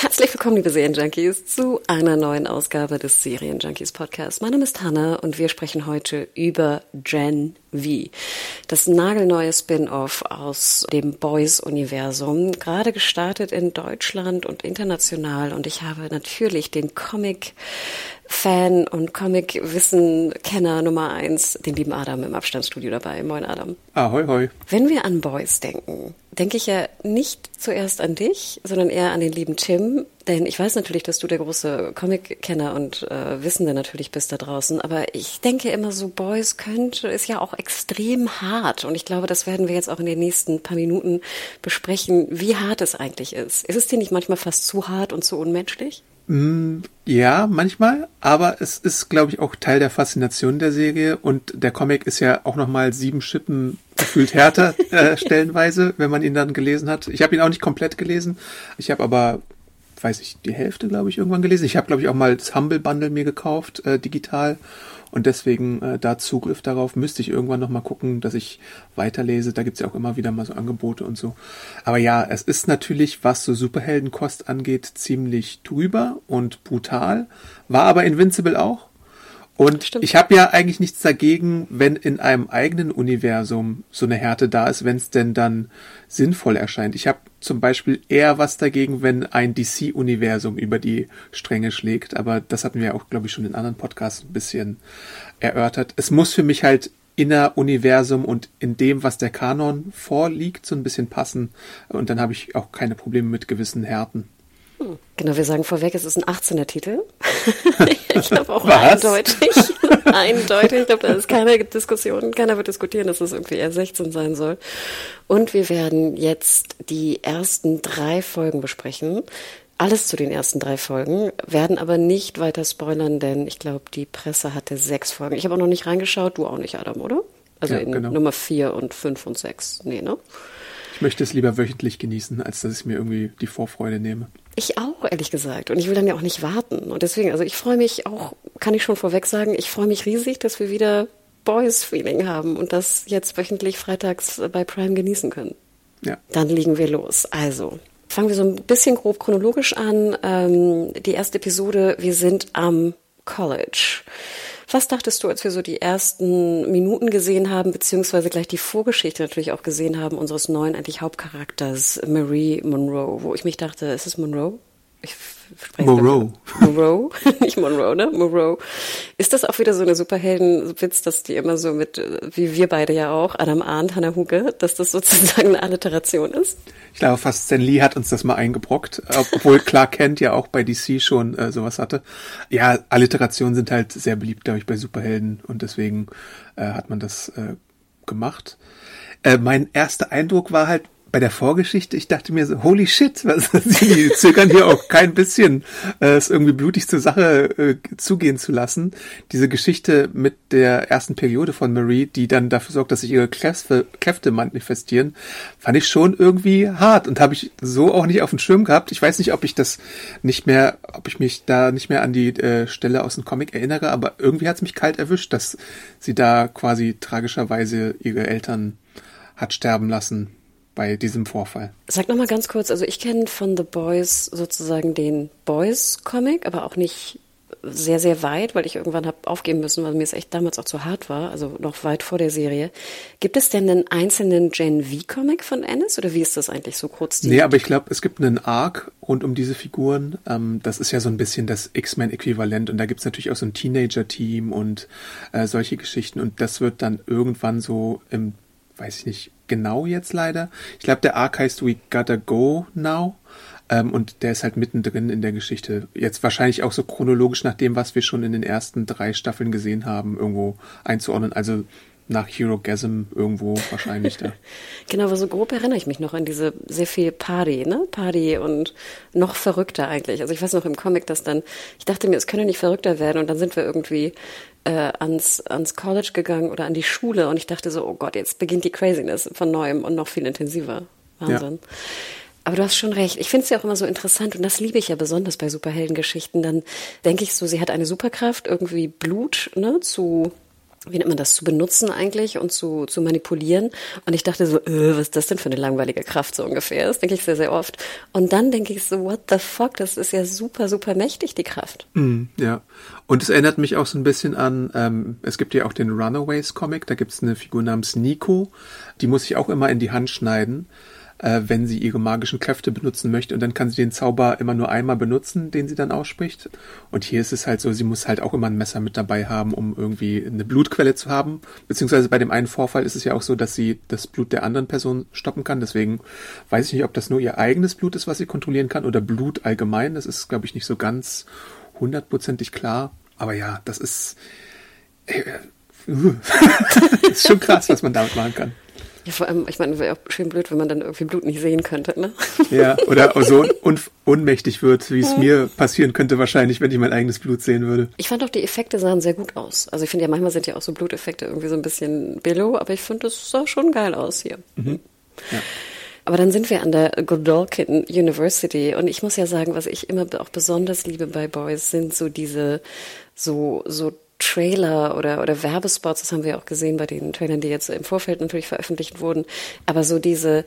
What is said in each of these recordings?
Herzlich willkommen, liebe Serienjunkies, zu einer neuen Ausgabe des Serienjunkies Podcasts. Mein Name ist Hanna und wir sprechen heute über Gen V, das nagelneue Spin-off aus dem Boys-Universum, gerade gestartet in Deutschland und international. Und ich habe natürlich den Comic Fan und Comic-Wissen-Kenner Nummer eins, den lieben Adam im Abstandsstudio dabei. Moin, Adam. Ahoi, hoi. Wenn wir an Boys denken, denke ich ja nicht zuerst an dich, sondern eher an den lieben Tim. Denn ich weiß natürlich, dass du der große Comic-Kenner und äh, Wissende natürlich bist da draußen. Aber ich denke immer so, Boys könnte, ist ja auch extrem hart. Und ich glaube, das werden wir jetzt auch in den nächsten paar Minuten besprechen, wie hart es eigentlich ist. Ist es dir nicht manchmal fast zu hart und zu unmenschlich? Ja, manchmal, aber es ist, glaube ich, auch Teil der Faszination der Serie und der Comic ist ja auch nochmal sieben Schippen gefühlt härter äh, stellenweise, wenn man ihn dann gelesen hat. Ich habe ihn auch nicht komplett gelesen, ich habe aber, weiß ich, die Hälfte, glaube ich, irgendwann gelesen. Ich habe, glaube ich, auch mal das Humble Bundle mir gekauft, äh, digital und deswegen äh, da Zugriff darauf müsste ich irgendwann noch mal gucken, dass ich weiterlese. Da gibt's ja auch immer wieder mal so Angebote und so. Aber ja, es ist natürlich, was so Superheldenkost angeht, ziemlich drüber und brutal. War aber Invincible auch. Und Stimmt. ich habe ja eigentlich nichts dagegen, wenn in einem eigenen Universum so eine Härte da ist, wenn es denn dann sinnvoll erscheint. Ich habe zum Beispiel eher was dagegen, wenn ein DC-Universum über die Stränge schlägt, aber das hatten wir auch, glaube ich, schon in anderen Podcasts ein bisschen erörtert. Es muss für mich halt Inner-Universum und in dem, was der Kanon vorliegt, so ein bisschen passen. Und dann habe ich auch keine Probleme mit gewissen Härten. Genau, wir sagen vorweg, es ist ein 18er Titel. ich glaube auch Was? eindeutig. eindeutig. Ich glaube, da ist keine Diskussion. Keiner wird diskutieren, dass es irgendwie eher 16 sein soll. Und wir werden jetzt die ersten drei Folgen besprechen. Alles zu den ersten drei Folgen, werden aber nicht weiter spoilern, denn ich glaube, die Presse hatte sechs Folgen. Ich habe auch noch nicht reingeschaut, du auch nicht, Adam, oder? Also Ja, in genau. Nummer vier und fünf und sechs. Nee, ne? Ich möchte es lieber wöchentlich genießen, als dass ich mir irgendwie die Vorfreude nehme. Ich auch, ehrlich gesagt. Und ich will dann ja auch nicht warten. Und deswegen, also ich freue mich auch, kann ich schon vorweg sagen, ich freue mich riesig, dass wir wieder Boys-Feeling haben und das jetzt wöchentlich freitags bei Prime genießen können. Ja. Dann legen wir los. Also, fangen wir so ein bisschen grob chronologisch an. Ähm, die erste Episode, wir sind am College. Was dachtest du, als wir so die ersten Minuten gesehen haben, beziehungsweise gleich die Vorgeschichte natürlich auch gesehen haben, unseres neuen eigentlich Hauptcharakters, Marie Monroe, wo ich mich dachte, ist es Monroe? Ich spreche Moreau. Monroe, nicht Monroe, ne? Monroe. Ist das auch wieder so eine Superheldenwitz, dass die immer so mit, wie wir beide ja auch, Adam Arndt, Hannah Huge, dass das sozusagen eine Alliteration ist? Ich glaube, fast Stan Lee hat uns das mal eingebrockt, obwohl Clark Kent ja auch bei DC schon äh, sowas hatte. Ja, Alliterationen sind halt sehr beliebt, glaube ich, bei Superhelden und deswegen äh, hat man das äh, gemacht. Äh, mein erster Eindruck war halt bei der Vorgeschichte, ich dachte mir so, holy shit, was, die zögern hier auch kein bisschen, äh, es irgendwie blutig zur Sache äh, zugehen zu lassen. Diese Geschichte mit der ersten Periode von Marie, die dann dafür sorgt, dass sich ihre Kräfte, Kräfte manifestieren, fand ich schon irgendwie hart und habe ich so auch nicht auf dem Schirm gehabt. Ich weiß nicht, ob ich das nicht mehr, ob ich mich da nicht mehr an die äh, Stelle aus dem Comic erinnere, aber irgendwie hat es mich kalt erwischt, dass sie da quasi tragischerweise ihre Eltern hat sterben lassen bei diesem Vorfall. Sag noch mal ganz kurz, also ich kenne von The Boys sozusagen den Boys-Comic, aber auch nicht sehr, sehr weit, weil ich irgendwann habe aufgeben müssen, weil mir es echt damals auch zu hart war, also noch weit vor der Serie. Gibt es denn einen einzelnen Gen V-Comic von Ennis oder wie ist das eigentlich so kurz? Nee, aber ich glaube, es gibt einen Arc rund um diese Figuren. Ähm, das ist ja so ein bisschen das X-Men-Äquivalent und da gibt's natürlich auch so ein Teenager-Team und äh, solche Geschichten und das wird dann irgendwann so im, weiß ich nicht genau jetzt leider. Ich glaube, der Arc heißt We Gotta Go Now. Ähm, und der ist halt mittendrin in der Geschichte. Jetzt wahrscheinlich auch so chronologisch nach dem, was wir schon in den ersten drei Staffeln gesehen haben, irgendwo einzuordnen. Also nach Hero Gasm irgendwo wahrscheinlich da. genau, aber so grob erinnere ich mich noch an diese sehr viel Party, ne? Party und noch verrückter eigentlich. Also ich weiß noch im Comic, dass dann, ich dachte mir, es könne nicht verrückter werden und dann sind wir irgendwie äh, ans, ans College gegangen oder an die Schule und ich dachte so, oh Gott, jetzt beginnt die Craziness von neuem und noch viel intensiver. Wahnsinn. Ja. Aber du hast schon recht. Ich finde es ja auch immer so interessant und das liebe ich ja besonders bei Superheldengeschichten. Dann denke ich so, sie hat eine Superkraft, irgendwie Blut ne, zu wie nennt man das, zu benutzen eigentlich und zu, zu manipulieren. Und ich dachte so, äh, was ist das denn für eine langweilige Kraft so ungefähr? Das denke ich sehr, sehr oft. Und dann denke ich so, what the fuck, das ist ja super, super mächtig, die Kraft. Mm, ja. Und es erinnert mich auch so ein bisschen an, ähm, es gibt ja auch den Runaways-Comic, da gibt es eine Figur namens Nico, die muss ich auch immer in die Hand schneiden äh, wenn sie ihre magischen Kräfte benutzen möchte. Und dann kann sie den Zauber immer nur einmal benutzen, den sie dann ausspricht. Und hier ist es halt so, sie muss halt auch immer ein Messer mit dabei haben, um irgendwie eine Blutquelle zu haben. Beziehungsweise bei dem einen Vorfall ist es ja auch so, dass sie das Blut der anderen Person stoppen kann. Deswegen weiß ich nicht, ob das nur ihr eigenes Blut ist, was sie kontrollieren kann, oder Blut allgemein. Das ist, glaube ich, nicht so ganz hundertprozentig klar. Aber ja, das ist, äh, ist schon krass, was man damit machen kann. Ja, vor allem, ich meine, wäre auch schön blöd, wenn man dann irgendwie Blut nicht sehen könnte, ne? Ja, oder so un unmächtig wird, wie es ja. mir passieren könnte wahrscheinlich, wenn ich mein eigenes Blut sehen würde. Ich fand auch, die Effekte sahen sehr gut aus. Also ich finde ja, manchmal sind ja auch so Bluteffekte irgendwie so ein bisschen billow, aber ich finde, das sah schon geil aus hier. Mhm. Ja. Aber dann sind wir an der Godolkin University und ich muss ja sagen, was ich immer auch besonders liebe bei Boys sind so diese so so Trailer oder, oder Werbespots, das haben wir auch gesehen bei den Trailern, die jetzt im Vorfeld natürlich veröffentlicht wurden, aber so diese,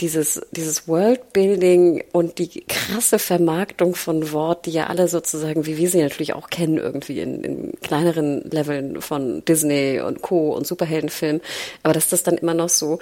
dieses, dieses Worldbuilding und die krasse Vermarktung von Wort, die ja alle sozusagen, wie wir sie natürlich auch kennen, irgendwie in, in kleineren Leveln von Disney und Co. und Superheldenfilmen, aber dass das dann immer noch so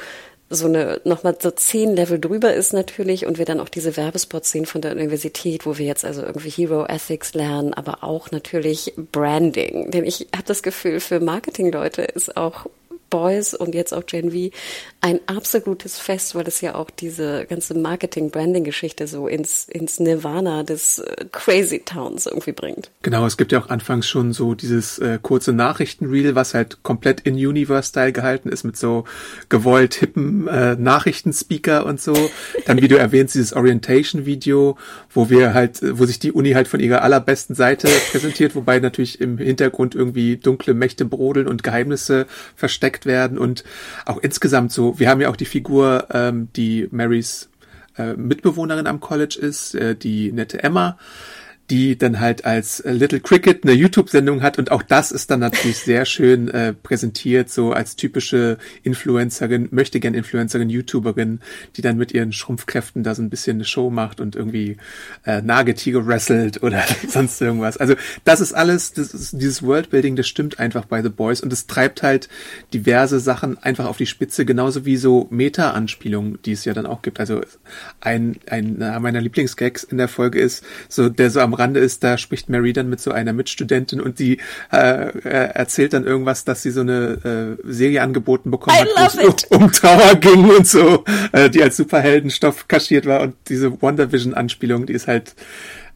so eine nochmal so zehn Level drüber ist natürlich und wir dann auch diese Werbespots sehen von der Universität, wo wir jetzt also irgendwie Hero Ethics lernen, aber auch natürlich Branding. Denn ich habe das Gefühl, für Marketingleute ist auch Boys und jetzt auch Gen V ein absolutes Fest, weil es ja auch diese ganze Marketing-Branding-Geschichte so ins, ins Nirvana des äh, Crazy Towns irgendwie bringt. Genau, es gibt ja auch anfangs schon so dieses äh, kurze Nachrichtenreel, was halt komplett in Universe-Style gehalten ist mit so gewollt hippen äh, Nachrichtenspeaker und so. Dann, wie du erwähnst, dieses Orientation-Video, wo wir halt, wo sich die Uni halt von ihrer allerbesten Seite präsentiert, wobei natürlich im Hintergrund irgendwie dunkle Mächte brodeln und Geheimnisse versteckt werden und auch insgesamt so wir haben ja auch die Figur, ähm, die Marys äh, Mitbewohnerin am College ist, äh, die nette Emma die dann halt als äh, Little Cricket eine YouTube-Sendung hat und auch das ist dann natürlich sehr schön äh, präsentiert, so als typische Influencerin, möchte gern Influencerin, YouTuberin, die dann mit ihren Schrumpfkräften da so ein bisschen eine Show macht und irgendwie äh, Nagetiere wrestelt oder sonst irgendwas. Also das ist alles, das ist, dieses Worldbuilding, das stimmt einfach bei The Boys und es treibt halt diverse Sachen einfach auf die Spitze, genauso wie so Meta-Anspielungen, die es ja dann auch gibt. Also ein, ein meiner Lieblingsgags in der Folge ist so, der so am Rande ist, da spricht Mary dann mit so einer Mitstudentin und die äh, äh, erzählt dann irgendwas, dass sie so eine äh, Serie angeboten bekommen I hat, wo es um, um Trauer ging und so, äh, die als Superheldenstoff kaschiert war und diese WandaVision-Anspielung, die ist halt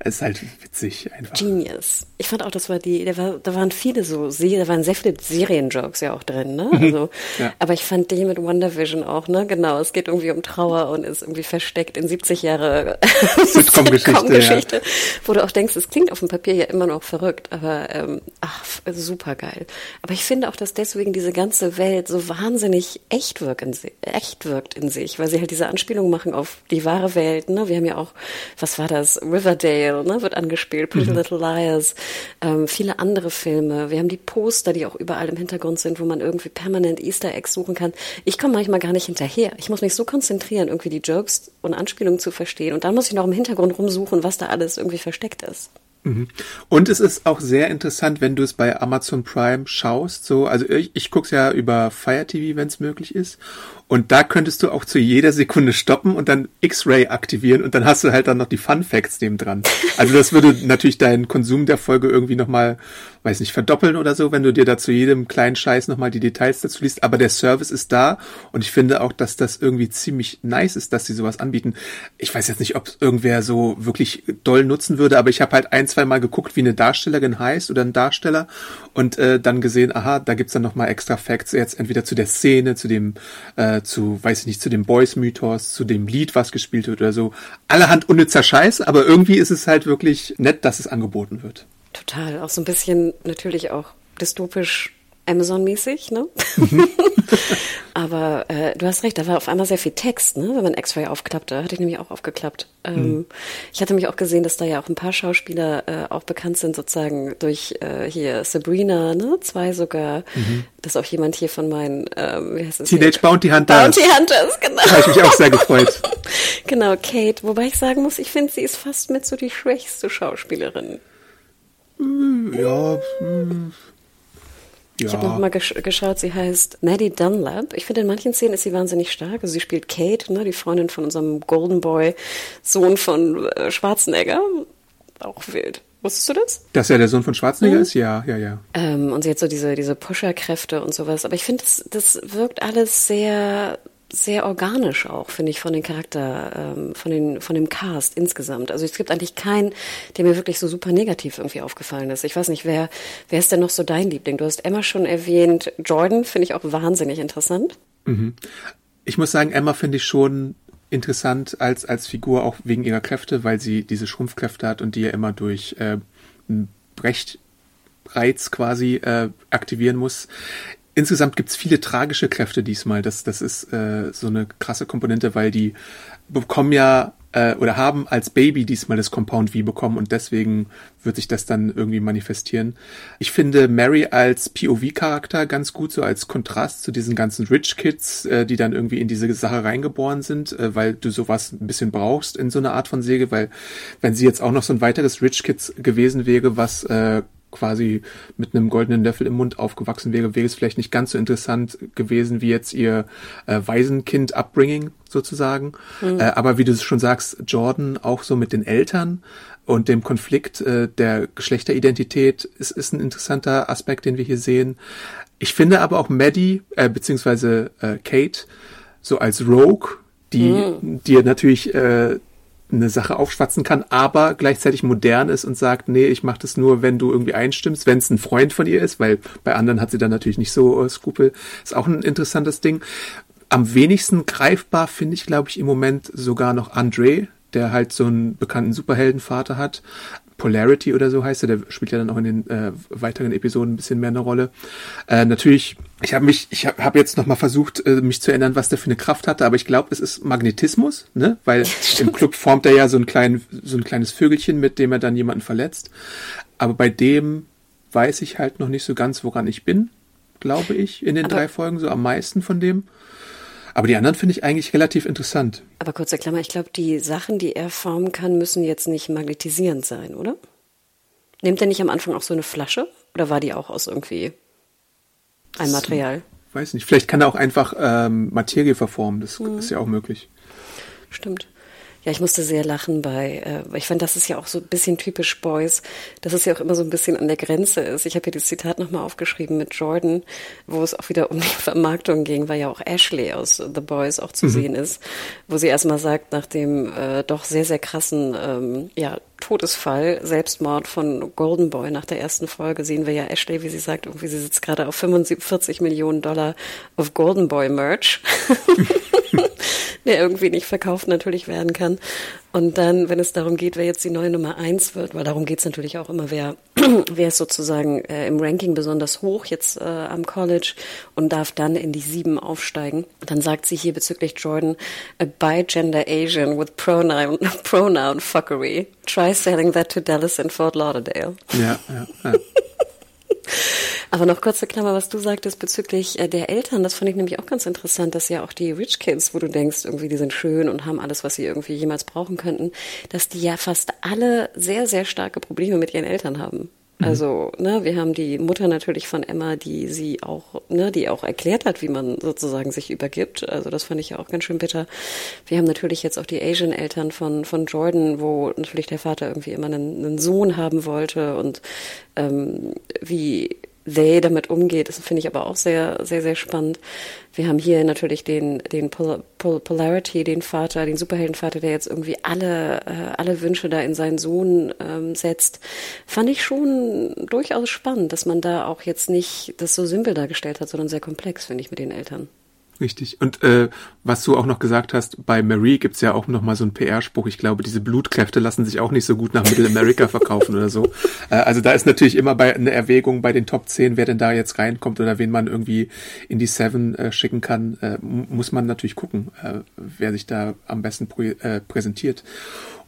es ist halt witzig einfach. Genius. Ich fand auch, das war die, da, war, da waren viele so, da waren sehr viele Serienjokes ja auch drin, ne? Also, ja. aber ich fand die mit WandaVision auch, ne? Genau, es geht irgendwie um Trauer und ist irgendwie versteckt in 70 Jahre Sitcom-Geschichte, Sitcom ja. wo du auch denkst, es klingt auf dem Papier ja immer noch verrückt, aber ähm, ach, super geil. Aber ich finde auch, dass deswegen diese ganze Welt so wahnsinnig echt wirkt in, echt wirkt in sich, weil sie halt diese Anspielung machen auf die wahre Welt, ne? Wir haben ja auch, was war das? Riverdale Tale ne, wird angespielt, Pretty mhm. Little Liars, ähm, viele andere Filme. Wir haben die Poster, die auch überall im Hintergrund sind, wo man irgendwie permanent Easter Eggs suchen kann. Ich komme manchmal gar nicht hinterher. Ich muss mich so konzentrieren, irgendwie die Jokes und Anspielungen zu verstehen. Und dann muss ich noch im Hintergrund rumsuchen, was da alles irgendwie versteckt ist. Mhm. Und es ist auch sehr interessant, wenn du es bei Amazon Prime schaust. So, also ich, ich gucke es ja über Fire TV, wenn es möglich ist. Und da könntest du auch zu jeder Sekunde stoppen und dann X-Ray aktivieren und dann hast du halt dann noch die Fun Facts neben dran. Also das würde natürlich deinen Konsum der Folge irgendwie nochmal weiß nicht, verdoppeln oder so, wenn du dir da zu jedem kleinen Scheiß nochmal die Details dazu liest. Aber der Service ist da und ich finde auch, dass das irgendwie ziemlich nice ist, dass sie sowas anbieten. Ich weiß jetzt nicht, ob irgendwer so wirklich doll nutzen würde, aber ich habe halt ein, zwei Mal geguckt, wie eine Darstellerin heißt oder ein Darsteller und äh, dann gesehen, aha, da gibt's dann nochmal extra Facts, jetzt entweder zu der Szene, zu dem, äh, zu, weiß ich nicht, zu dem Boys-Mythos, zu dem Lied, was gespielt wird oder so. Allerhand unnützer Scheiß, aber irgendwie ist es halt wirklich nett, dass es angeboten wird. Total. Auch so ein bisschen natürlich auch dystopisch Amazon-mäßig, ne? Mhm. Aber äh, du hast recht, da war auf einmal sehr viel Text, ne? Wenn man X-Ray aufklappte, hatte ich nämlich auch aufgeklappt. Ähm, mhm. Ich hatte mich auch gesehen, dass da ja auch ein paar Schauspieler äh, auch bekannt sind, sozusagen durch äh, hier Sabrina, ne? Zwei sogar. Mhm. Dass auch jemand hier von meinen, ähm, wie heißt es? Teenage hier? Bounty Hunters. Bounty Hunters, genau. Da habe ich mich auch sehr gefreut. genau, Kate. Wobei ich sagen muss, ich finde, sie ist fast mit so die schwächste Schauspielerin. Ja, hm. Ja. Ich habe noch mal gesch geschaut, sie heißt Maddie Dunlap. Ich finde, in manchen Szenen ist sie wahnsinnig stark. Also sie spielt Kate, ne, die Freundin von unserem Golden Boy, Sohn von äh, Schwarzenegger. Auch wild. Wusstest du das? Dass er der Sohn von Schwarzenegger mhm. ist? Ja, ja, ja. Ähm, und sie hat so diese, diese Pusher-Kräfte und sowas. Aber ich finde, das, das wirkt alles sehr sehr organisch auch, finde ich, von den Charakter, ähm, von, den, von dem Cast insgesamt. Also es gibt eigentlich keinen, der mir wirklich so super negativ irgendwie aufgefallen ist. Ich weiß nicht, wer, wer ist denn noch so dein Liebling? Du hast Emma schon erwähnt. Jordan finde ich auch wahnsinnig interessant. Mhm. Ich muss sagen, Emma finde ich schon interessant als, als Figur, auch wegen ihrer Kräfte, weil sie diese Schrumpfkräfte hat und die ja immer durch äh, Brechtreiz quasi äh, aktivieren muss insgesamt gibt's viele tragische Kräfte diesmal. Das, das ist äh, so eine krasse Komponente, weil die bekommen ja äh, oder haben als Baby diesmal das Compound V bekommen und deswegen wird sich das dann irgendwie manifestieren. Ich finde Mary als POV-Charakter ganz gut, so als Kontrast zu diesen ganzen Rich Kids, äh, die dann irgendwie in diese Sache reingeboren sind, äh, weil du sowas ein bisschen brauchst in so einer Art von Säge, weil wenn sie jetzt auch noch so ein weiteres Rich Kids gewesen wäre, was äh, quasi mit einem goldenen Löffel im Mund aufgewachsen wäre, wäre es vielleicht nicht ganz so interessant gewesen wie jetzt ihr äh, Waisenkind-Upbringing sozusagen. Mhm. Äh, aber wie du schon sagst, Jordan auch so mit den Eltern und dem Konflikt äh, der Geschlechteridentität ist, ist ein interessanter Aspekt, den wir hier sehen. Ich finde aber auch Maddie, äh, beziehungsweise äh, Kate, so als Rogue, die mhm. dir natürlich äh, eine Sache aufschwatzen kann, aber gleichzeitig modern ist und sagt, nee, ich mache das nur, wenn du irgendwie einstimmst, wenn es ein Freund von ihr ist, weil bei anderen hat sie dann natürlich nicht so äh, Skrupel. Ist auch ein interessantes Ding. Am wenigsten greifbar finde ich, glaube ich, im Moment sogar noch Andre, der halt so einen bekannten Superheldenvater hat. Polarity oder so heißt er, der spielt ja dann auch in den äh, weiteren Episoden ein bisschen mehr eine Rolle. Äh, natürlich, ich habe mich, ich habe hab jetzt noch mal versucht, äh, mich zu erinnern, was der für eine Kraft hatte, aber ich glaube, es ist Magnetismus, ne? Weil im Club formt er ja so ein, klein, so ein kleines Vögelchen, mit dem er dann jemanden verletzt. Aber bei dem weiß ich halt noch nicht so ganz, woran ich bin, glaube ich, in den aber drei Folgen, so am meisten von dem. Aber die anderen finde ich eigentlich relativ interessant. Aber kurze Klammer, ich glaube, die Sachen, die er formen kann, müssen jetzt nicht magnetisierend sein, oder? Nimmt er nicht am Anfang auch so eine Flasche? Oder war die auch aus irgendwie ein Material? Weiß nicht. Vielleicht kann er auch einfach ähm, Materie verformen. Das hm. ist ja auch möglich. Stimmt. Ja, ich musste sehr lachen bei, äh, ich fand, das ist ja auch so ein bisschen typisch Boys, dass es ja auch immer so ein bisschen an der Grenze ist. Ich habe hier das Zitat nochmal aufgeschrieben mit Jordan, wo es auch wieder um die Vermarktung ging, weil ja auch Ashley aus The Boys auch zu mhm. sehen ist, wo sie erstmal sagt, nach dem äh, doch sehr, sehr krassen ähm, ja, Todesfall, Selbstmord von Golden Boy nach der ersten Folge sehen wir ja Ashley, wie sie sagt, irgendwie sie sitzt gerade auf 45 Millionen Dollar auf Golden Boy Merch. der irgendwie nicht verkauft natürlich werden kann. Und dann, wenn es darum geht, wer jetzt die neue Nummer eins wird, weil darum geht es natürlich auch immer, wer, wer ist sozusagen äh, im Ranking besonders hoch jetzt äh, am College und darf dann in die sieben aufsteigen. Dann sagt sie hier bezüglich Jordan, a bi-gender Asian with pronoun, pronoun fuckery. Try selling that to Dallas and Fort Lauderdale. Ja, ja, ja. Aber noch kurze Klammer, was du sagtest bezüglich äh, der Eltern, das fand ich nämlich auch ganz interessant, dass ja auch die Rich Kids, wo du denkst, irgendwie die sind schön und haben alles, was sie irgendwie jemals brauchen könnten, dass die ja fast alle sehr, sehr starke Probleme mit ihren Eltern haben. Mhm. Also, ne, wir haben die Mutter natürlich von Emma, die sie auch, ne, die auch erklärt hat, wie man sozusagen sich übergibt. Also das fand ich ja auch ganz schön bitter. Wir haben natürlich jetzt auch die Asian-Eltern von, von Jordan, wo natürlich der Vater irgendwie immer einen, einen Sohn haben wollte und ähm, wie they damit umgeht. Das finde ich aber auch sehr, sehr, sehr spannend. Wir haben hier natürlich den, den Pol Pol Polarity, den Vater, den Superheldenvater, der jetzt irgendwie alle, äh, alle Wünsche da in seinen Sohn ähm, setzt. Fand ich schon durchaus spannend, dass man da auch jetzt nicht das so simpel dargestellt hat, sondern sehr komplex, finde ich, mit den Eltern. Richtig. Und äh, was du auch noch gesagt hast, bei Marie gibt's ja auch noch mal so einen PR-Spruch. Ich glaube, diese Blutkräfte lassen sich auch nicht so gut nach Middle America verkaufen oder so. Äh, also da ist natürlich immer bei eine Erwägung bei den Top 10, wer denn da jetzt reinkommt oder wen man irgendwie in die Seven äh, schicken kann, äh, muss man natürlich gucken, äh, wer sich da am besten prä äh, präsentiert.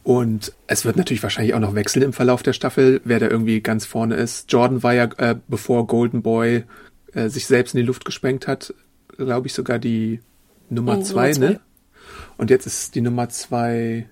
Und es wird natürlich wahrscheinlich auch noch wechseln im Verlauf der Staffel, wer da irgendwie ganz vorne ist. Jordan war ja, äh, bevor Golden Boy äh, sich selbst in die Luft gesprengt hat, glaube ich, sogar die Nummer oh, zwei, Nummer zwei, ne? Und jetzt ist die Nummer zwei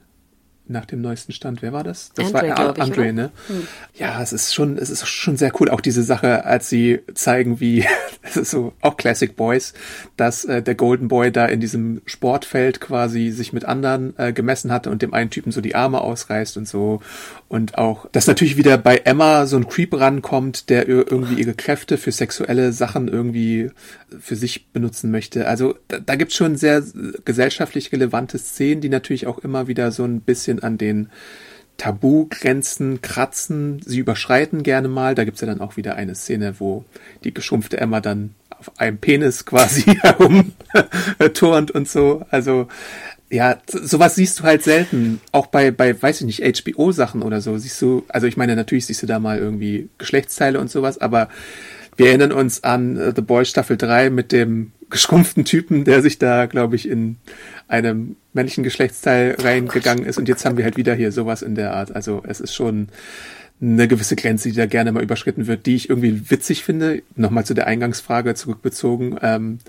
nach dem neuesten Stand. Wer war das? Das Andre, war ich, Andre, ne? Hm. Ja, es ist schon, es ist schon sehr cool. Auch diese Sache, als sie zeigen, wie, es ist so auch Classic Boys, dass äh, der Golden Boy da in diesem Sportfeld quasi sich mit anderen äh, gemessen hatte und dem einen Typen so die Arme ausreißt und so. Und auch, dass natürlich wieder bei Emma so ein Creep rankommt, der irgendwie ihre Kräfte für sexuelle Sachen irgendwie für sich benutzen möchte. Also da, da gibt es schon sehr gesellschaftlich relevante Szenen, die natürlich auch immer wieder so ein bisschen an den Tabugrenzen kratzen. Sie überschreiten gerne mal. Da gibt's ja dann auch wieder eine Szene, wo die geschrumpfte Emma dann auf einem Penis quasi herum turnt und so. Also ja, sowas siehst du halt selten. Auch bei, bei, weiß ich nicht, HBO-Sachen oder so siehst du, also ich meine, natürlich siehst du da mal irgendwie Geschlechtsteile und sowas, aber wir erinnern uns an uh, The Boys Staffel 3 mit dem geschrumpften Typen, der sich da, glaube ich, in einem männlichen Geschlechtsteil reingegangen ist. Und jetzt haben wir halt wieder hier sowas in der Art. Also es ist schon eine gewisse Grenze, die da gerne mal überschritten wird, die ich irgendwie witzig finde. Nochmal zu der Eingangsfrage zurückbezogen. Ähm,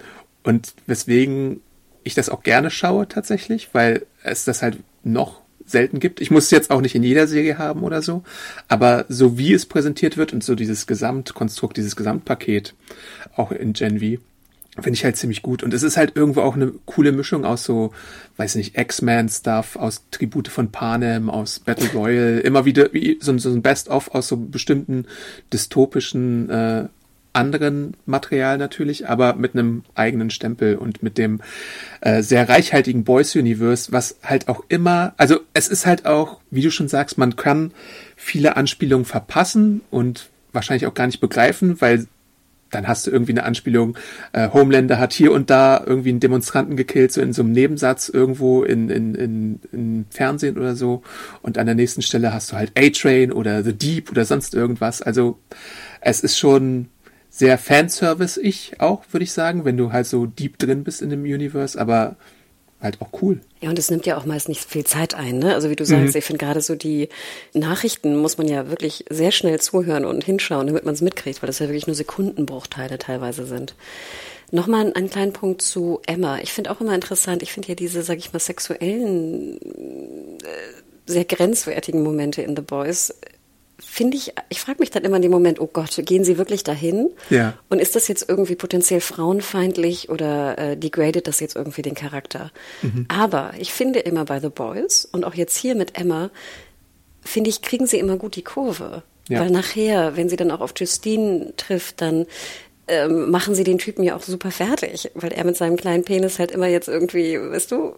und weswegen ich das auch gerne schaue tatsächlich, weil es das halt noch selten gibt. Ich muss es jetzt auch nicht in jeder Serie haben oder so, aber so wie es präsentiert wird und so dieses Gesamtkonstrukt, dieses Gesamtpaket, auch in Gen V, finde ich halt ziemlich gut. Und es ist halt irgendwo auch eine coole Mischung aus so, weiß nicht, X-Men-Stuff, aus Tribute von Panem, aus Battle Royale, immer wieder wie so, so ein Best-of aus so bestimmten dystopischen äh, anderen Material natürlich, aber mit einem eigenen Stempel und mit dem äh, sehr reichhaltigen Boys Universe, was halt auch immer, also es ist halt auch, wie du schon sagst, man kann viele Anspielungen verpassen und wahrscheinlich auch gar nicht begreifen, weil dann hast du irgendwie eine Anspielung, äh, Homelander hat hier und da irgendwie einen Demonstranten gekillt, so in so einem Nebensatz irgendwo in, in, in, in Fernsehen oder so. Und an der nächsten Stelle hast du halt A-Train oder The Deep oder sonst irgendwas. Also es ist schon sehr Fanservice-ich auch, würde ich sagen, wenn du halt so deep drin bist in dem Universe, aber halt auch cool. Ja, und es nimmt ja auch meist nicht viel Zeit ein, ne? Also wie du sagst, mhm. ich finde gerade so die Nachrichten muss man ja wirklich sehr schnell zuhören und hinschauen, damit man es mitkriegt, weil das ja wirklich nur Sekundenbruchteile teilweise sind. Nochmal einen kleinen Punkt zu Emma. Ich finde auch immer interessant, ich finde ja diese, sag ich mal, sexuellen, äh, sehr grenzwertigen Momente in The Boys finde ich, ich frage mich dann immer in dem Moment, oh Gott, gehen sie wirklich dahin? Ja. Und ist das jetzt irgendwie potenziell frauenfeindlich oder äh, degradet das jetzt irgendwie den Charakter? Mhm. Aber ich finde immer bei The Boys und auch jetzt hier mit Emma, finde ich, kriegen sie immer gut die Kurve. Ja. Weil nachher, wenn sie dann auch auf Justine trifft, dann ähm, machen sie den Typen ja auch super fertig, weil er mit seinem kleinen Penis halt immer jetzt irgendwie, weißt du,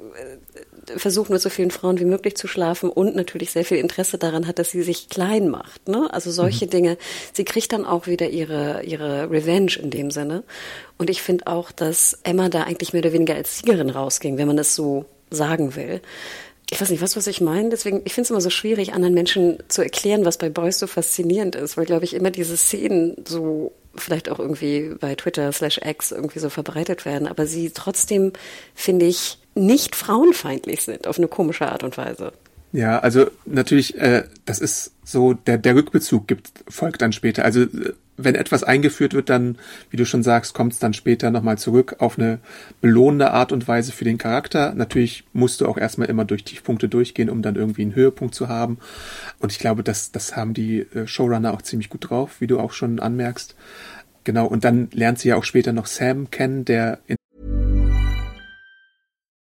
versucht mit so vielen Frauen wie möglich zu schlafen und natürlich sehr viel Interesse daran hat, dass sie sich klein macht. Ne? Also solche mhm. Dinge. Sie kriegt dann auch wieder ihre, ihre Revenge in dem Sinne. Und ich finde auch, dass Emma da eigentlich mehr oder weniger als Siegerin rausging, wenn man das so sagen will. Ich weiß nicht, was, was ich meine. Deswegen, ich finde es immer so schwierig, anderen Menschen zu erklären, was bei Boys so faszinierend ist, weil, glaube ich, immer diese Szenen so vielleicht auch irgendwie bei Twitter slash X irgendwie so verbreitet werden, aber sie trotzdem, finde ich, nicht frauenfeindlich sind, auf eine komische Art und Weise. Ja, also natürlich, äh, das ist so, der, der Rückbezug gibt, folgt dann später. Also äh, wenn etwas eingeführt wird, dann, wie du schon sagst, kommt es dann später nochmal zurück auf eine belohnende Art und Weise für den Charakter. Natürlich musst du auch erstmal immer durch Tiefpunkte durchgehen, um dann irgendwie einen Höhepunkt zu haben. Und ich glaube, das, das haben die äh, Showrunner auch ziemlich gut drauf, wie du auch schon anmerkst. Genau, und dann lernt sie ja auch später noch Sam kennen, der in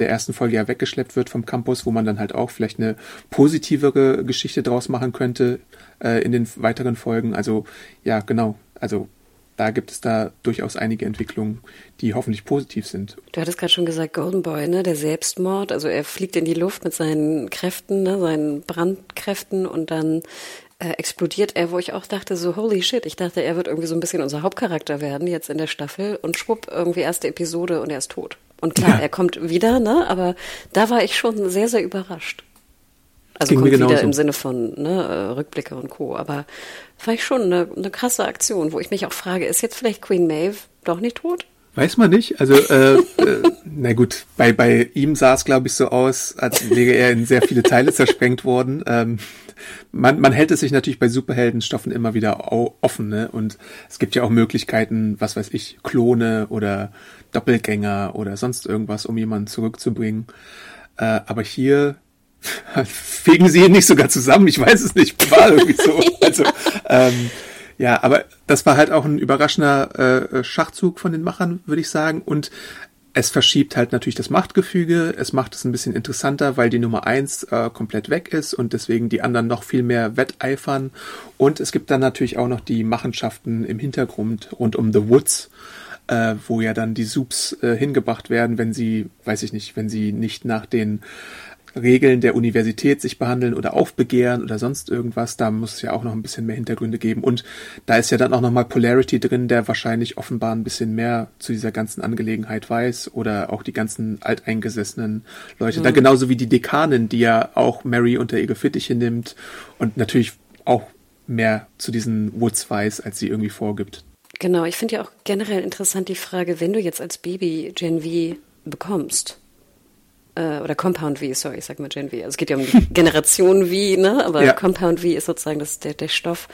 Der ersten Folge ja weggeschleppt wird vom Campus, wo man dann halt auch vielleicht eine positivere Geschichte draus machen könnte äh, in den weiteren Folgen. Also ja, genau. Also da gibt es da durchaus einige Entwicklungen, die hoffentlich positiv sind. Du hattest gerade schon gesagt, Golden Boy, ne, der Selbstmord, also er fliegt in die Luft mit seinen Kräften, ne, seinen Brandkräften und dann äh, explodiert er, wo ich auch dachte, so holy shit, ich dachte, er wird irgendwie so ein bisschen unser Hauptcharakter werden jetzt in der Staffel und schwupp, irgendwie erste Episode und er ist tot. Und klar, ja. er kommt wieder, ne? Aber da war ich schon sehr, sehr überrascht. Also Ging kommt wieder im Sinne von ne, äh, Rückblicke und Co. Aber war ich schon eine, eine krasse Aktion, wo ich mich auch frage, ist jetzt vielleicht Queen Maeve doch nicht tot? Weiß man nicht. Also, äh, äh, na gut, bei, bei ihm sah es, glaube ich, so aus, als wäre er in sehr viele Teile zersprengt worden. Ähm, man, man hält es sich natürlich bei Superheldenstoffen immer wieder offen, ne? Und es gibt ja auch Möglichkeiten, was weiß ich, Klone oder Doppelgänger oder sonst irgendwas, um jemanden zurückzubringen. Äh, aber hier fegen sie ihn nicht sogar zusammen, ich weiß es nicht, war irgendwie so. Also, ähm, ja, aber das war halt auch ein überraschender äh, Schachzug von den Machern, würde ich sagen. Und es verschiebt halt natürlich das Machtgefüge, es macht es ein bisschen interessanter, weil die Nummer eins äh, komplett weg ist und deswegen die anderen noch viel mehr wetteifern. Und es gibt dann natürlich auch noch die Machenschaften im Hintergrund rund um The Woods, äh, wo ja dann die Subs äh, hingebracht werden, wenn sie, weiß ich nicht, wenn sie nicht nach den Regeln der Universität sich behandeln oder aufbegehren oder sonst irgendwas. Da muss es ja auch noch ein bisschen mehr Hintergründe geben. Und da ist ja dann auch nochmal Polarity drin, der wahrscheinlich offenbar ein bisschen mehr zu dieser ganzen Angelegenheit weiß oder auch die ganzen alteingesessenen Leute. Mhm. Da genauso wie die Dekanin, die ja auch Mary unter ihre Fittiche nimmt und natürlich auch mehr zu diesen Woods weiß, als sie irgendwie vorgibt. Genau, ich finde ja auch generell interessant die Frage, wenn du jetzt als Baby Gen V bekommst, äh, oder Compound V, sorry, ich sag mal Gen V. Also es geht ja um die Generation V, ne? Aber ja. Compound V ist sozusagen das, der, der Stoff.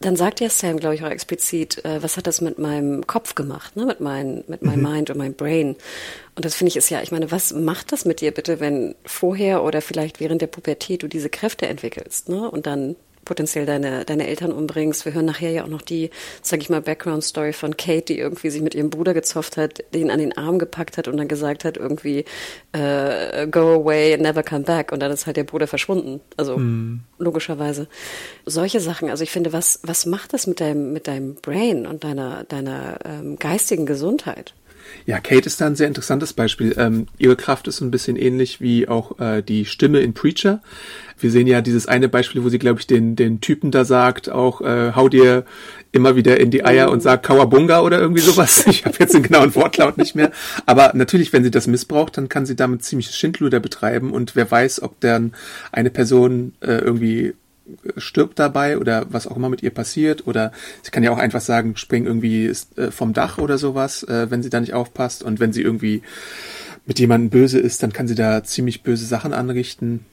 Dann sagt ja Sam, glaube ich, auch explizit, äh, was hat das mit meinem Kopf gemacht, ne? mit, mein, mit meinem mhm. Mind und meinem Brain. Und das finde ich ist ja, ich meine, was macht das mit dir bitte, wenn vorher oder vielleicht während der Pubertät du diese Kräfte entwickelst, ne? Und dann potenziell deine, deine Eltern umbringst. Wir hören nachher ja auch noch die, sag ich mal, Background-Story von Kate, die irgendwie sich mit ihrem Bruder gezofft hat, den an den Arm gepackt hat und dann gesagt hat, irgendwie, äh, go away, never come back. Und dann ist halt der Bruder verschwunden. Also, mm. logischerweise. Solche Sachen. Also ich finde, was, was macht das mit deinem, mit deinem Brain und deiner, deiner ähm, geistigen Gesundheit? Ja, Kate ist da ein sehr interessantes Beispiel. Ähm, ihre Kraft ist so ein bisschen ähnlich wie auch äh, die Stimme in Preacher. Wir sehen ja dieses eine Beispiel, wo sie, glaube ich, den, den Typen da sagt, auch äh, hau dir immer wieder in die Eier und sag Kawabunga oder irgendwie sowas. Ich habe jetzt den genauen Wortlaut nicht mehr. Aber natürlich, wenn sie das missbraucht, dann kann sie damit ziemliches Schindluder betreiben und wer weiß, ob dann eine Person äh, irgendwie stirbt dabei oder was auch immer mit ihr passiert oder sie kann ja auch einfach sagen, spring irgendwie äh, vom Dach oder sowas, äh, wenn sie da nicht aufpasst und wenn sie irgendwie mit jemandem böse ist, dann kann sie da ziemlich böse Sachen anrichten.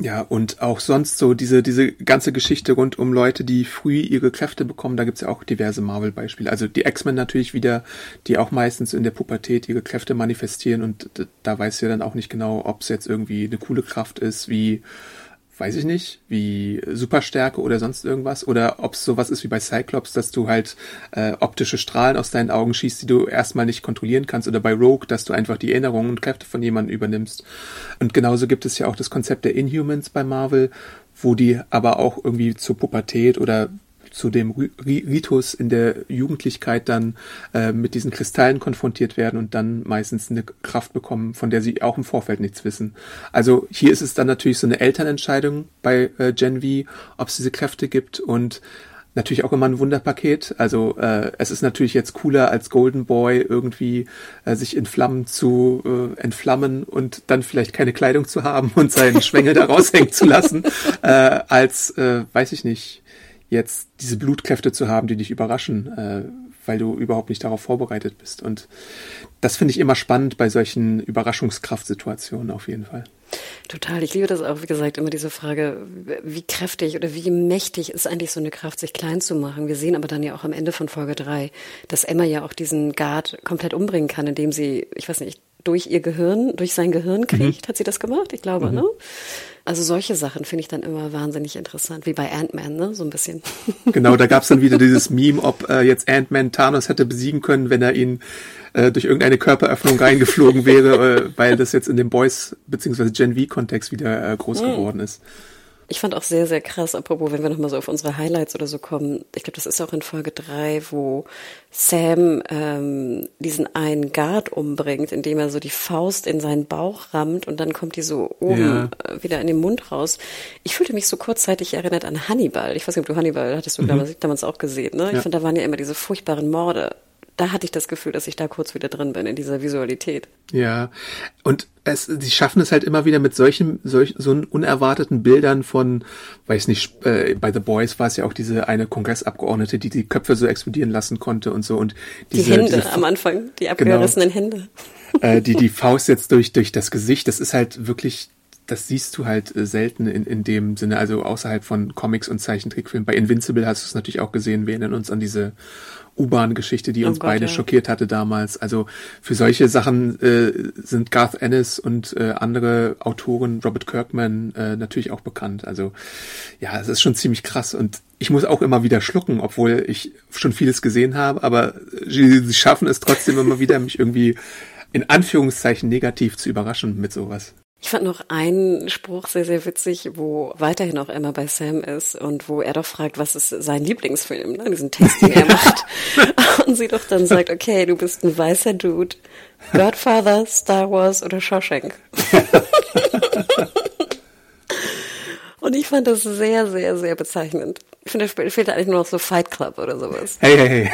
Ja, und auch sonst so diese, diese ganze Geschichte rund um Leute, die früh ihre Kräfte bekommen, da gibt's ja auch diverse Marvel-Beispiele. Also die X-Men natürlich wieder, die auch meistens in der Pubertät ihre Kräfte manifestieren und da weiß sie dann auch nicht genau, ob es jetzt irgendwie eine coole Kraft ist, wie weiß ich nicht, wie Superstärke oder sonst irgendwas, oder ob es sowas ist wie bei Cyclops, dass du halt äh, optische Strahlen aus deinen Augen schießt, die du erstmal nicht kontrollieren kannst, oder bei Rogue, dass du einfach die Erinnerungen und Kräfte von jemandem übernimmst. Und genauso gibt es ja auch das Konzept der Inhumans bei Marvel, wo die aber auch irgendwie zur Pubertät oder zu dem Ritus in der Jugendlichkeit dann äh, mit diesen Kristallen konfrontiert werden und dann meistens eine Kraft bekommen, von der sie auch im Vorfeld nichts wissen. Also hier ist es dann natürlich so eine Elternentscheidung bei äh, Gen V, ob es diese Kräfte gibt und natürlich auch immer ein Wunderpaket. Also äh, es ist natürlich jetzt cooler als Golden Boy irgendwie äh, sich in Flammen zu äh, entflammen und dann vielleicht keine Kleidung zu haben und seinen Schwengel da raushängen zu lassen, äh, als äh, weiß ich nicht jetzt diese Blutkräfte zu haben, die dich überraschen, äh, weil du überhaupt nicht darauf vorbereitet bist. Und das finde ich immer spannend bei solchen Überraschungskraftsituationen auf jeden Fall. Total. Ich liebe das auch, wie gesagt, immer diese Frage, wie kräftig oder wie mächtig ist eigentlich so eine Kraft, sich klein zu machen. Wir sehen aber dann ja auch am Ende von Folge drei, dass Emma ja auch diesen Guard komplett umbringen kann, indem sie, ich weiß nicht, durch ihr Gehirn, durch sein Gehirn mhm. kriegt. Mhm. Hat sie das gemacht? Ich glaube, mhm. ne? Also solche Sachen finde ich dann immer wahnsinnig interessant, wie bei Ant-Man, ne? So ein bisschen. Genau, da gab es dann wieder dieses Meme, ob äh, jetzt Ant-Man Thanos hätte besiegen können, wenn er ihn äh, durch irgendeine Körperöffnung reingeflogen wäre, äh, weil das jetzt in dem Boys- bzw. Gen V-Kontext wieder äh, groß mhm. geworden ist. Ich fand auch sehr, sehr krass, apropos, wenn wir nochmal so auf unsere Highlights oder so kommen. Ich glaube, das ist auch in Folge drei, wo Sam ähm, diesen einen Guard umbringt, indem er so die Faust in seinen Bauch rammt und dann kommt die so oben ja. Äh, wieder in den Mund raus. Ich fühlte mich so kurzzeitig erinnert an Hannibal. Ich weiß nicht, ob du Hannibal hattest du mhm. damals, damals auch gesehen, ne? Ich ja. finde, da waren ja immer diese furchtbaren Morde da hatte ich das Gefühl, dass ich da kurz wieder drin bin in dieser Visualität. Ja, und es, sie schaffen es halt immer wieder mit solchen, solch, so unerwarteten Bildern von, weiß nicht, äh, bei The Boys war es ja auch diese eine Kongressabgeordnete, die die Köpfe so explodieren lassen konnte und so und diese, die Hände diese, am Anfang, die genau. abgerissenen genau, Hände. Äh, die die Faust jetzt durch durch das Gesicht, das ist halt wirklich das siehst du halt äh, selten in, in dem Sinne, also außerhalb von Comics und Zeichentrickfilmen. Bei Invincible hast du es natürlich auch gesehen, wir erinnern uns an diese U-Bahn-Geschichte, die oh uns Gott, beide ja. schockiert hatte damals. Also für solche Sachen äh, sind Garth Ennis und äh, andere Autoren, Robert Kirkman, äh, natürlich auch bekannt. Also ja, es ist schon ziemlich krass und ich muss auch immer wieder schlucken, obwohl ich schon vieles gesehen habe, aber sie, sie schaffen es trotzdem immer wieder, mich irgendwie in Anführungszeichen negativ zu überraschen mit sowas. Ich fand noch einen Spruch sehr, sehr witzig, wo weiterhin auch Emma bei Sam ist und wo er doch fragt, was ist sein Lieblingsfilm, ne? diesen Test, den er macht. und sie doch dann sagt, okay, du bist ein weißer Dude. Godfather, Star Wars oder Shawshank. und ich fand das sehr, sehr, sehr bezeichnend. Ich finde, da fehlt eigentlich nur noch so Fight Club oder sowas. Hey, hey, hey.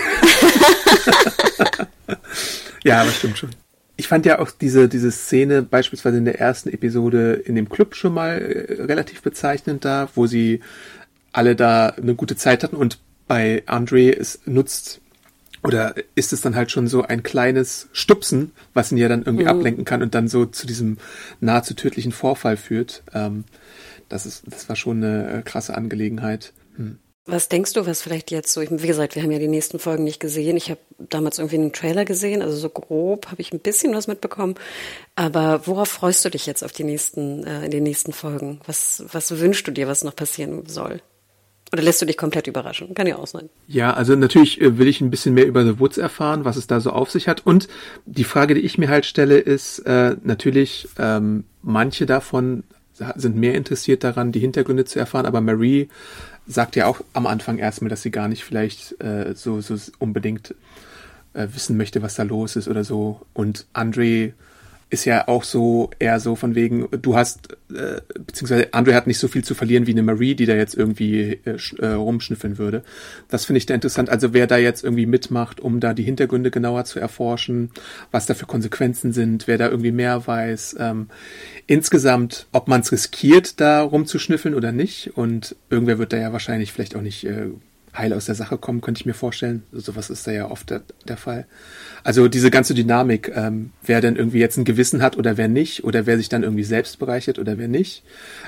ja, aber stimmt schon ich fand ja auch diese, diese Szene beispielsweise in der ersten Episode in dem Club schon mal äh, relativ bezeichnend da, wo sie alle da eine gute Zeit hatten und bei Andre es nutzt oder ist es dann halt schon so ein kleines Stupsen, was ihn ja dann irgendwie mhm. ablenken kann und dann so zu diesem nahezu tödlichen Vorfall führt. Ähm, das ist, das war schon eine äh, krasse Angelegenheit. Hm. Was denkst du, was vielleicht jetzt so, wie gesagt, wir haben ja die nächsten Folgen nicht gesehen. Ich habe damals irgendwie einen Trailer gesehen, also so grob habe ich ein bisschen was mitbekommen. Aber worauf freust du dich jetzt auf die nächsten, äh, in den nächsten Folgen? Was, was wünschst du dir, was noch passieren soll? Oder lässt du dich komplett überraschen? Kann ja auch sein. Ja, also natürlich äh, will ich ein bisschen mehr über The Woods erfahren, was es da so auf sich hat. Und die Frage, die ich mir halt stelle, ist äh, natürlich, ähm, manche davon sind mehr interessiert daran, die Hintergründe zu erfahren, aber Marie sagt ja auch am Anfang erstmal, dass sie gar nicht vielleicht äh, so, so unbedingt äh, wissen möchte, was da los ist oder so. Und Andre ist ja auch so eher so von wegen, du hast, äh, beziehungsweise Andre hat nicht so viel zu verlieren wie eine Marie, die da jetzt irgendwie äh, äh, rumschnüffeln würde. Das finde ich da interessant. Also wer da jetzt irgendwie mitmacht, um da die Hintergründe genauer zu erforschen, was da für Konsequenzen sind, wer da irgendwie mehr weiß. Ähm, insgesamt, ob man es riskiert, da rumzuschnüffeln oder nicht. Und irgendwer wird da ja wahrscheinlich vielleicht auch nicht äh, heil aus der Sache kommen, könnte ich mir vorstellen. Sowas ist da ja oft der, der Fall. Also diese ganze Dynamik, ähm, wer denn irgendwie jetzt ein Gewissen hat oder wer nicht, oder wer sich dann irgendwie selbst bereichert oder wer nicht.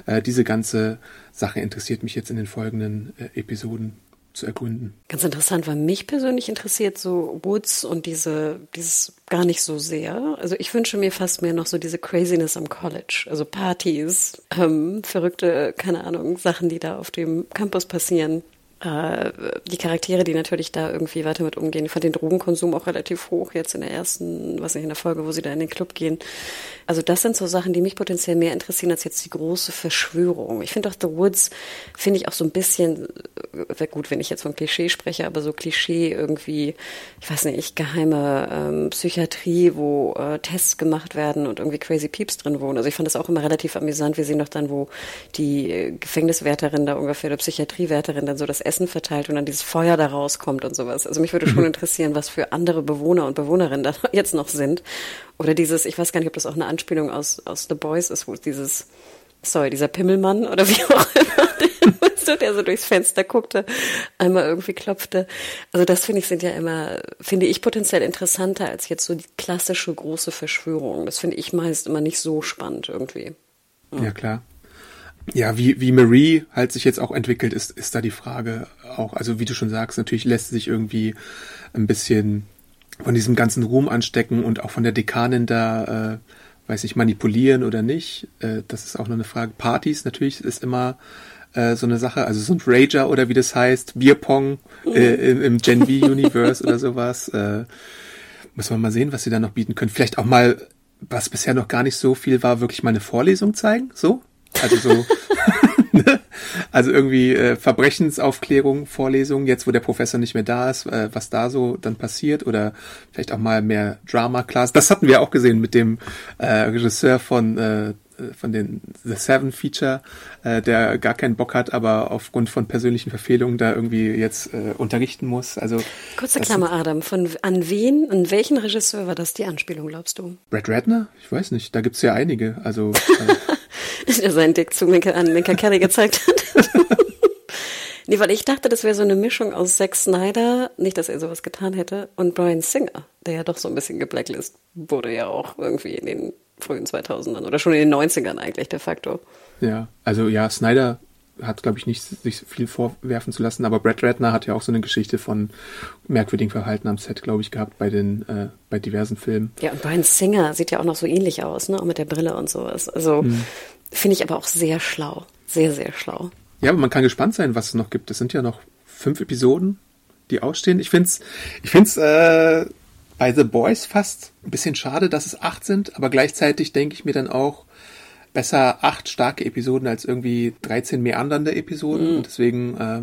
Äh, diese ganze Sache interessiert mich jetzt in den folgenden äh, Episoden zu ergründen. Ganz interessant, weil mich persönlich interessiert so Woods und diese, dieses gar nicht so sehr. Also ich wünsche mir fast mehr noch so diese Craziness am College. Also Partys, ähm, verrückte, keine Ahnung, Sachen, die da auf dem Campus passieren Äh, die Charaktere, die natürlich da irgendwie weiter mit umgehen. Ich fand den Drogenkonsum auch relativ hoch jetzt in der ersten, was nicht, in der Folge, wo sie da in den Club gehen. Also das sind so Sachen, die mich potenziell mehr interessieren als jetzt die große Verschwörung. Ich finde auch The Woods, finde ich auch so ein bisschen, wäre gut, wenn ich jetzt von Klischee spreche, aber so Klischee irgendwie, ich weiß nicht, geheime ähm, Psychiatrie, wo äh, Tests gemacht werden und irgendwie crazy Peeps drin wohnen. Also ich fand das auch immer relativ amüsant. Wir sehen doch dann, wo die Gefängniswärterin da ungefähr, oder Psychiatriewärterin dann so das Essen verteilt und dann dieses Feuer da rauskommt und sowas. Also mich würde schon interessieren, was für andere Bewohner und Bewohnerinnen da jetzt noch sind. Oder dieses, ich weiß gar nicht, ob das auch eine Anspielung aus, aus The Boys ist, wo dieses, sorry, dieser Pimmelmann oder wie auch immer, der so durchs Fenster guckte, einmal irgendwie klopfte. Also das finde ich sind ja immer, finde ich potenziell interessanter als jetzt so die klassische große Verschwörung. Das finde ich meist immer nicht so spannend irgendwie. Ja, ja klar ja, wie, wie Marie halt sich jetzt auch entwickelt, ist, ist da die Frage auch, also wie du schon sagst, natürlich lässt sich irgendwie ein bisschen von diesem ganzen Ruhm anstecken und auch von der Dekanin da, äh, weiß ich, manipulieren oder nicht. Äh, das ist auch noch eine Frage. Partys natürlich ist immer äh, so eine Sache, also so ein Rager oder wie das heißt, Bierpong äh, im, im Gen V-Universe oder sowas. Äh, muss man mal sehen, was sie da noch bieten können. Vielleicht auch mal, was bisher noch gar nicht so viel war, wirklich mal eine Vorlesung zeigen, so, also so, ne? also irgendwie äh, Verbrechensaufklärung, Vorlesungen, jetzt wo der Professor nicht mehr da ist, äh, was da so dann passiert oder vielleicht auch mal mehr Drama-Class. Das hatten wir auch gesehen mit dem äh, Regisseur von äh, von den The Seven Feature, äh, der gar keinen Bock hat, aber aufgrund von persönlichen Verfehlungen da irgendwie jetzt äh, unterrichten muss. Also kurze Klammer, Adam. Von an wen, an welchen Regisseur war das die Anspielung, glaubst du? Brad Ratner? Ich weiß nicht. Da gibt's ja einige. Also äh, der seinen Dick zu Minka, an Minka Kelly gezeigt hat. nee, weil ich dachte, das wäre so eine Mischung aus Zack Snyder, nicht, dass er sowas getan hätte, und Brian Singer, der ja doch so ein bisschen geblacklist wurde ja auch irgendwie in den frühen 2000ern oder schon in den 90ern eigentlich de facto. Ja, also ja, Snyder hat, glaube ich, nicht sich viel vorwerfen zu lassen, aber Brad Ratner hat ja auch so eine Geschichte von merkwürdigem Verhalten am Set, glaube ich, gehabt bei den, äh, bei diversen Filmen. Ja, und Brian Singer sieht ja auch noch so ähnlich aus, ne, auch mit der Brille und sowas. Also, hm. Finde ich aber auch sehr schlau. Sehr, sehr schlau. Ja, aber man kann gespannt sein, was es noch gibt. Es sind ja noch fünf Episoden, die ausstehen. Ich finde es ich find's, äh, bei The Boys fast ein bisschen schade, dass es acht sind, aber gleichzeitig denke ich mir dann auch, besser acht starke Episoden als irgendwie 13 meandernde Episoden. Mhm. Und deswegen äh,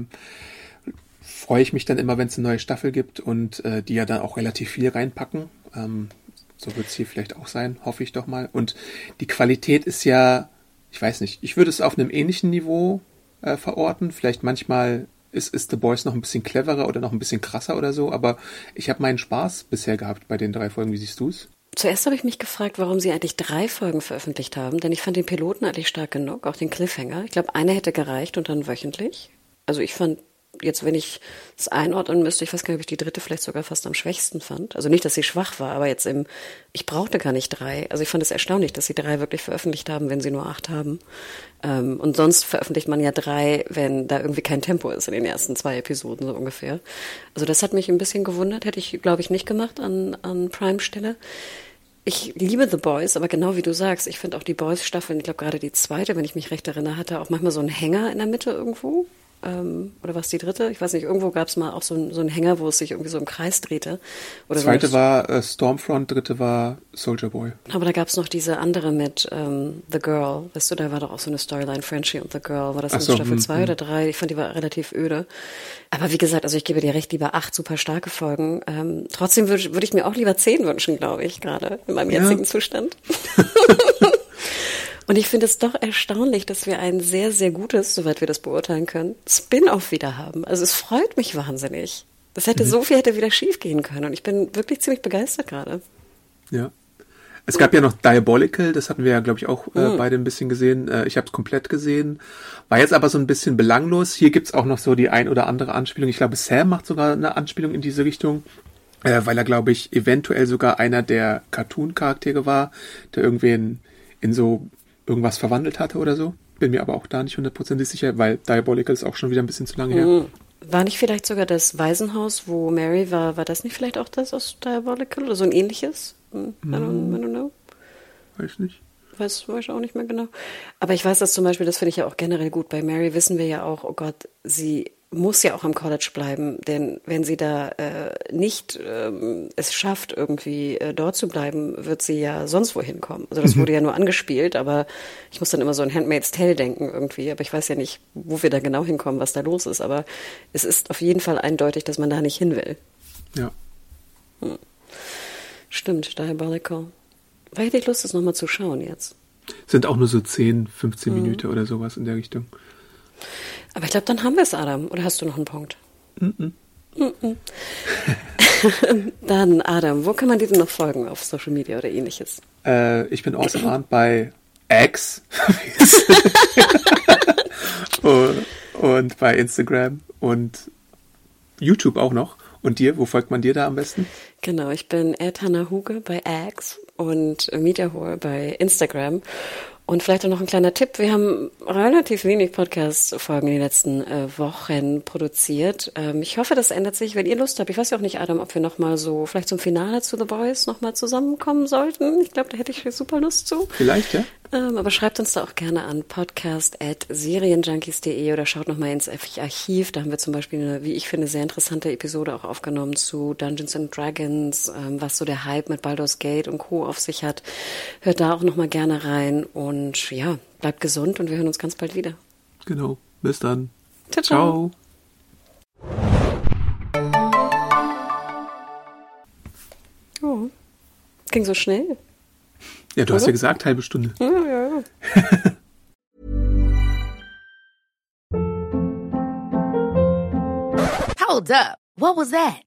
freue ich mich dann immer, wenn es eine neue Staffel gibt und äh, die ja dann auch relativ viel reinpacken. Ähm, so wird es hier vielleicht auch sein, hoffe ich doch mal. Und die Qualität ist ja ich weiß nicht, ich würde es auf einem ähnlichen Niveau äh, verorten. Vielleicht manchmal ist, ist The Boys noch ein bisschen cleverer oder noch ein bisschen krasser oder so, aber ich habe meinen Spaß bisher gehabt bei den drei Folgen. Wie siehst du es? Zuerst habe ich mich gefragt, warum sie eigentlich drei Folgen veröffentlicht haben, denn ich fand den Piloten eigentlich stark genug, auch den Cliffhanger. Ich glaube, eine hätte gereicht und dann wöchentlich. Also ich fand jetzt, wenn ich es einordnen müsste, ich weiß gar nicht, ob ich die dritte vielleicht sogar fast am schwächsten fand. Also nicht, dass sie schwach war, aber jetzt im, ich brauchte gar nicht drei. Also ich fand es erstaunlich, dass sie drei wirklich veröffentlicht haben, wenn sie nur acht haben. Ähm, und sonst veröffentlicht man ja drei, wenn da irgendwie kein Tempo ist in den ersten zwei Episoden so ungefähr. Also das hat mich ein bisschen gewundert, hätte ich, glaube ich, nicht gemacht an, an Prime-Stelle. Ich liebe The Boys, aber genau wie du sagst, ich finde auch die Boys-Staffeln, ich glaube gerade die zweite, wenn ich mich recht erinnere, hatte auch manchmal so einen Hänger in der Mitte irgendwo ähm, oder was die dritte? Ich weiß nicht, irgendwo gab es mal auch so, ein, so einen Hänger, wo es sich irgendwie so im Kreis drehte. Oder Zweite so war äh, Stormfront, dritte war Soldier Boy. Aber da gab es noch diese andere mit ähm, The Girl. Weißt du, da war doch auch so eine Storyline, Frenchie und The Girl. War das in so, Staffel 2 hm, oder 3? Hm. Ich fand, die war relativ öde. Aber wie gesagt, also ich gebe dir recht, lieber acht super starke Folgen. Ähm, trotzdem würde würd ich mir auch lieber zehn wünschen, glaube ich, gerade in meinem jetzigen ja. Zustand. Und ich finde es doch erstaunlich, dass wir ein sehr, sehr gutes, soweit wir das beurteilen können, Spin-off wieder haben. Also es freut mich wahnsinnig. Das hätte mhm. so viel hätte wieder schief gehen können. Und ich bin wirklich ziemlich begeistert gerade. Ja. Es gab ja noch Diabolical, das hatten wir ja, glaube ich, auch äh, mhm. beide ein bisschen gesehen. Äh, ich habe es komplett gesehen. War jetzt aber so ein bisschen belanglos. Hier gibt's auch noch so die ein oder andere Anspielung. Ich glaube, Sam macht sogar eine Anspielung in diese Richtung. Äh, weil er, glaube ich, eventuell sogar einer der Cartoon-Charaktere war, der irgendwen in so irgendwas verwandelt hatte oder so. Bin mir aber auch da nicht hundertprozentig sicher, weil Diabolical ist auch schon wieder ein bisschen zu lange her. Mhm. War nicht vielleicht sogar das Waisenhaus, wo Mary war, war das nicht vielleicht auch das aus Diabolical oder so ein ähnliches? Hm, I don't, I don't know. Weiß nicht. Weiß, weiß auch nicht mehr genau. Aber ich weiß das zum Beispiel, das finde ich ja auch generell gut. Bei Mary wissen wir ja auch, oh Gott, sie muss ja auch am College bleiben, denn wenn sie da äh, nicht ähm, es schafft, irgendwie äh, dort zu bleiben, wird sie ja sonst wohin kommen. Also das mhm. wurde ja nur angespielt, aber ich muss dann immer so an Handmaid's Tale denken irgendwie, aber ich weiß ja nicht, wo wir da genau hinkommen, was da los ist, aber es ist auf jeden Fall eindeutig, dass man da nicht hin will. Ja. Hm. Stimmt, Diabolical. War hätte ich Lust, das nochmal zu schauen jetzt. Sind auch nur so 10, 15 mhm. Minuten oder sowas in der Richtung. Aber ich glaube, dann haben wir es, Adam. Oder hast du noch einen Punkt? Mhm. Mhm. dann, Adam, wo kann man dir denn noch folgen auf Social Media oder ähnliches? Äh, ich bin Arndt bei X und bei Instagram und YouTube auch noch. Und dir, wo folgt man dir da am besten? Genau, ich bin Ed Hannah Huge bei X und Mediahore bei Instagram. Und vielleicht auch noch ein kleiner Tipp. Wir haben relativ wenig Podcast-Folgen in den letzten äh, Wochen produziert. Ähm, ich hoffe, das ändert sich, wenn ihr Lust habt. Ich weiß ja auch nicht, Adam, ob wir nochmal so, vielleicht zum Finale zu The Boys nochmal zusammenkommen sollten. Ich glaube, da hätte ich super Lust zu. Vielleicht, ja. Ähm, aber schreibt uns da auch gerne an podcast at serienjunkies.de oder schaut nochmal ins Archiv. Da haben wir zum Beispiel eine, wie ich finde, sehr interessante Episode auch aufgenommen zu Dungeons and Dragons, ähm, was so der Hype mit Baldur's Gate und Co. auf sich hat. Hört da auch nochmal gerne rein und ja, bleibt gesund und wir hören uns ganz bald wieder. Genau. Bis dann. ciao. ciao. Oh, ging so schnell. Ja, du Oder? hast ja gesagt, halbe Stunde. Ja, ja, ja. Hold up. What was that?